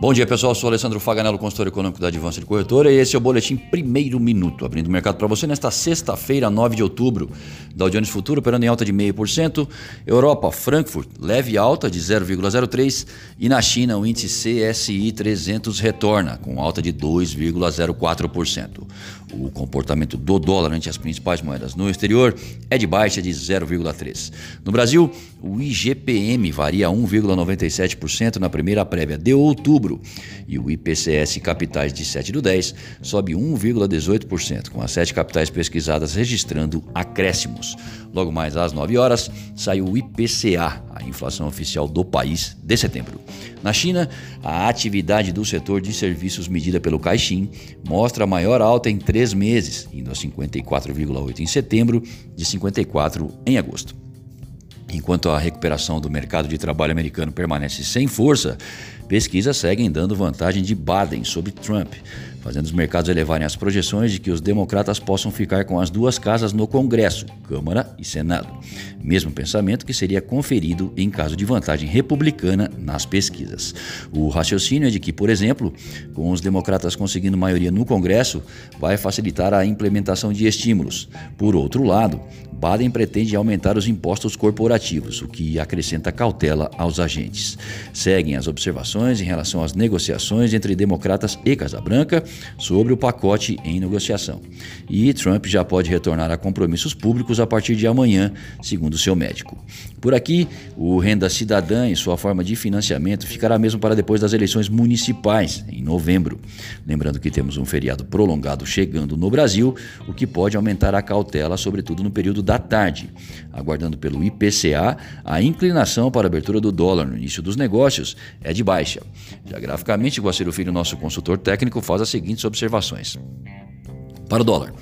Bom dia, pessoal. Eu sou Alessandro Faganello, consultor econômico da Advança de Corretora, e esse é o Boletim Primeiro Minuto, abrindo o mercado para você nesta sexta-feira, 9 de outubro. Dow Jones Futuro operando em alta de 0,5%, Europa, Frankfurt, leve alta de 0,03% e na China o índice CSI 300 retorna, com alta de 2,04%. O comportamento do dólar ante as principais moedas no exterior é de baixa de 0,3%. No Brasil, o IGPM varia 1,97% na primeira prévia de outubro. E o IPCS Capitais de 7 do 10 sobe 1,18%, com as sete capitais pesquisadas registrando acréscimos. Logo mais às 9 horas, sai o IPCA, a inflação oficial do país de setembro. Na China, a atividade do setor de serviços medida pelo Caixin mostra a maior alta em três meses, indo a 54,8 em setembro, de 54 em agosto. Enquanto a recuperação do mercado de trabalho americano permanece sem força, pesquisas seguem dando vantagem de Biden sobre Trump, fazendo os mercados elevarem as projeções de que os democratas possam ficar com as duas casas no Congresso, Câmara e Senado. Mesmo pensamento que seria conferido em caso de vantagem republicana nas pesquisas. O raciocínio é de que, por exemplo, com os democratas conseguindo maioria no Congresso, vai facilitar a implementação de estímulos. Por outro lado, Biden pretende aumentar os impostos corporativos, o que acrescenta cautela aos agentes. Seguem as observações em relação às negociações entre democratas e Casa Branca sobre o pacote em negociação. E Trump já pode retornar a compromissos públicos a partir de amanhã, segundo seu médico. Por aqui, o Renda Cidadã, em sua forma de financiamento, ficará mesmo para depois das eleições municipais, em novembro. Lembrando que temos um feriado prolongado chegando no Brasil, o que pode aumentar a cautela, sobretudo no período da tarde. Aguardando pelo IPCA, a inclinação para a abertura do dólar no início dos negócios é de baixa. Já graficamente, Guaciro Filho, nosso consultor técnico, faz as seguintes observações. Para o dólar.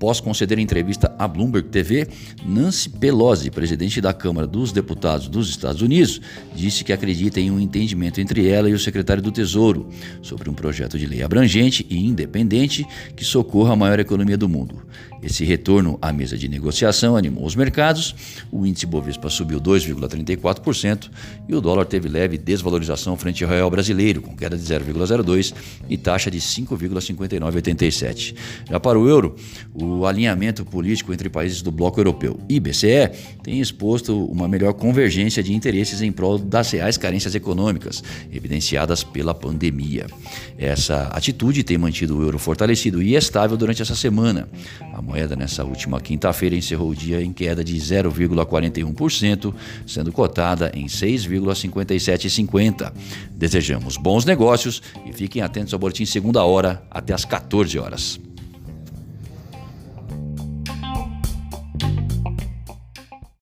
Após conceder entrevista à Bloomberg TV, Nancy Pelosi, presidente da Câmara dos Deputados dos Estados Unidos, disse que acredita em um entendimento entre ela e o secretário do Tesouro sobre um projeto de lei abrangente e independente que socorra a maior economia do mundo. Esse retorno à mesa de negociação animou os mercados, o índice Bovespa subiu 2,34% e o dólar teve leve desvalorização frente ao real brasileiro, com queda de 0,02 e taxa de 5,5987. Já para o euro, o alinhamento político entre países do bloco europeu e BCE tem exposto uma melhor convergência de interesses em prol das reais carências econômicas evidenciadas pela pandemia. Essa atitude tem mantido o euro fortalecido e estável durante essa semana. A moeda nessa última quinta-feira encerrou o dia em queda de 0,41%, sendo cotada em 6,5750. Desejamos bons negócios e fiquem atentos ao boletim segunda hora até às 14 horas.